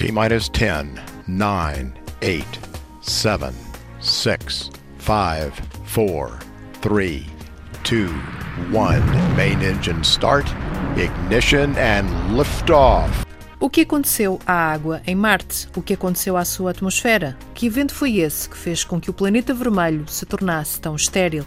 T minus 10, 9, 8, 7, 6, 5, 4, 3, 2, 1. Main engine start, ignition, and liftoff. O que aconteceu à água em Marte? O que aconteceu à sua atmosfera? Que evento foi esse que fez com que o planeta vermelho se tornasse tão estéril?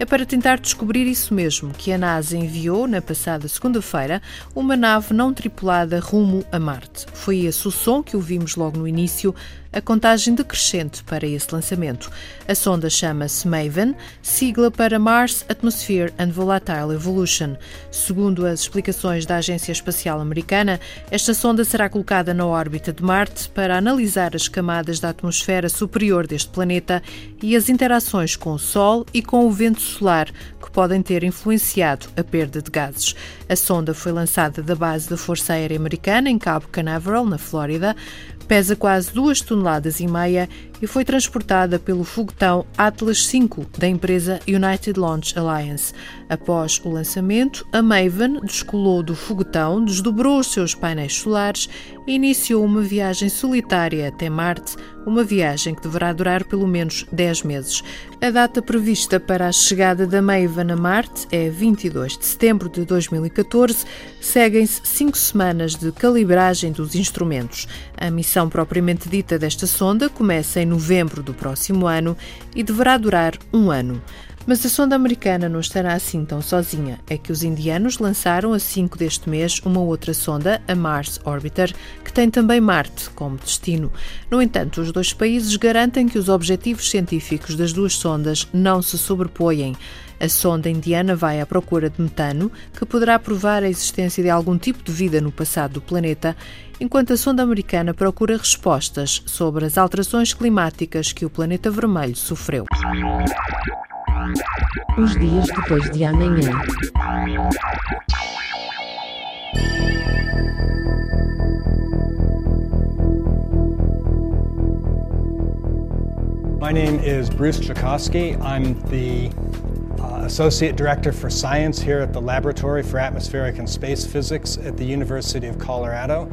É para tentar descobrir isso mesmo que a NASA enviou, na passada segunda-feira, uma nave não tripulada rumo a Marte. Foi esse o som que ouvimos logo no início, a contagem decrescente para esse lançamento. A sonda chama-se MAVEN, sigla para Mars Atmosphere and Volatile Evolution. Segundo as explicações da Agência Espacial Americana, esta sonda será colocada na órbita de Marte para analisar as camadas da atmosfera superior deste planeta e as interações com o Sol e com o vento solar que podem ter influenciado a perda de gases. A sonda foi lançada da base da Força Aérea Americana em Cabo Canaveral, na Flórida. Pesa quase duas toneladas e meia e foi transportada pelo foguetão Atlas V da empresa United Launch Alliance. Após o lançamento, a Maven descolou do foguetão, desdobrou os seus painéis solares e iniciou uma viagem solitária até Marte, uma viagem que deverá durar pelo menos 10 meses. A data prevista para a chegada da Maven a Marte é 22 de setembro de 2014. Seguem-se cinco semanas de calibragem dos instrumentos. A missão propriamente dita desta sonda começa em novembro do próximo ano e deverá durar um ano. Mas a sonda americana não estará assim tão sozinha. É que os indianos lançaram a 5 deste mês uma outra sonda, a Mars Orbiter, que tem também Marte como destino. No entanto, os dois países garantem que os objetivos científicos das duas sondas não se sobrepõem. A sonda indiana vai à procura de metano, que poderá provar a existência de algum tipo de vida no passado do planeta, enquanto a sonda americana procura respostas sobre as alterações climáticas que o planeta vermelho sofreu. Os dias depois de amanhã. My name is Bruce Chakosky. I'm the uh, Associate Director for Science here at the Laboratory for Atmospheric and Space Physics at the University of Colorado.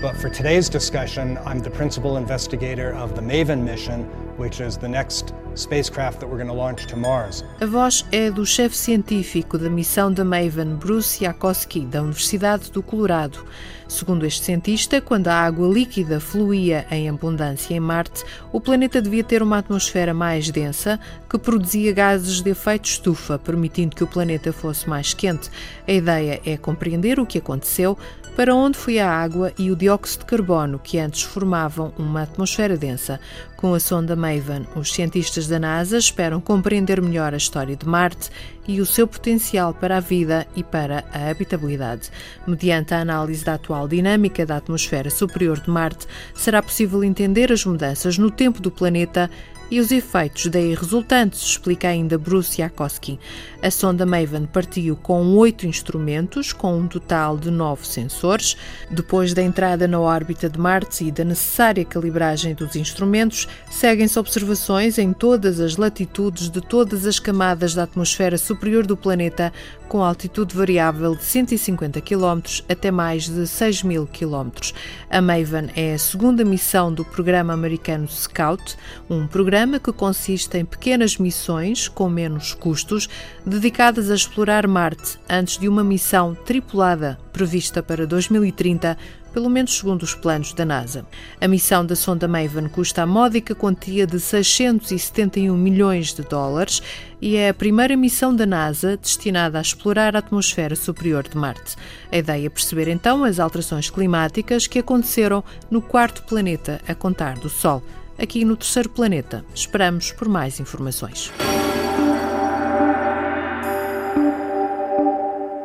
But for today's discussion, I'm the Principal Investigator of the MAVEN mission, which is the next spacecraft that we're going to launch to Mars. A voz é do chefe científico da missão da Maven, Bruce Yakosky, da Universidade do Colorado. Segundo este cientista, quando a água líquida fluía em abundância em Marte, o planeta devia ter uma atmosfera mais densa que produzia gases de efeito estufa, permitindo que o planeta fosse mais quente. A ideia é compreender o que aconteceu, para onde foi a água e o dióxido de carbono que antes formavam uma atmosfera densa. Com a sonda Maven, os cientistas da NASA esperam compreender melhor a história de Marte e o seu potencial para a vida e para a habitabilidade. Mediante a análise da atual dinâmica da atmosfera superior de Marte, será possível entender as mudanças no tempo do planeta e os efeitos daí resultantes, explica ainda Bruce Yakosky. A sonda Maven partiu com oito instrumentos, com um total de nove sensores. Depois da entrada na órbita de Marte e da necessária calibragem dos instrumentos, seguem-se observações em todas as latitudes de todas as camadas da atmosfera superior do planeta, com altitude variável de 150 km até mais de 6 mil km. A Maven é a segunda missão do programa americano Scout, um programa que consiste em pequenas missões com menos custos dedicadas a explorar Marte antes de uma missão tripulada prevista para 2030 pelo menos segundo os planos da NASA. A missão da sonda Maven custa a módica quantia de 671 milhões de dólares e é a primeira missão da NASA destinada a explorar a atmosfera superior de Marte. A ideia é perceber então as alterações climáticas que aconteceram no quarto planeta a contar do Sol. Aqui no terceiro planeta, esperamos por mais informações.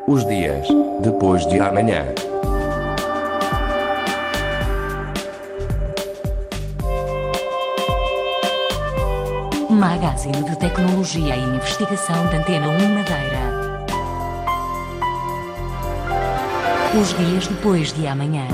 Os dias depois de amanhã. Magazine de Tecnologia e Investigação da Antena 1 Madeira. Os dias depois de amanhã.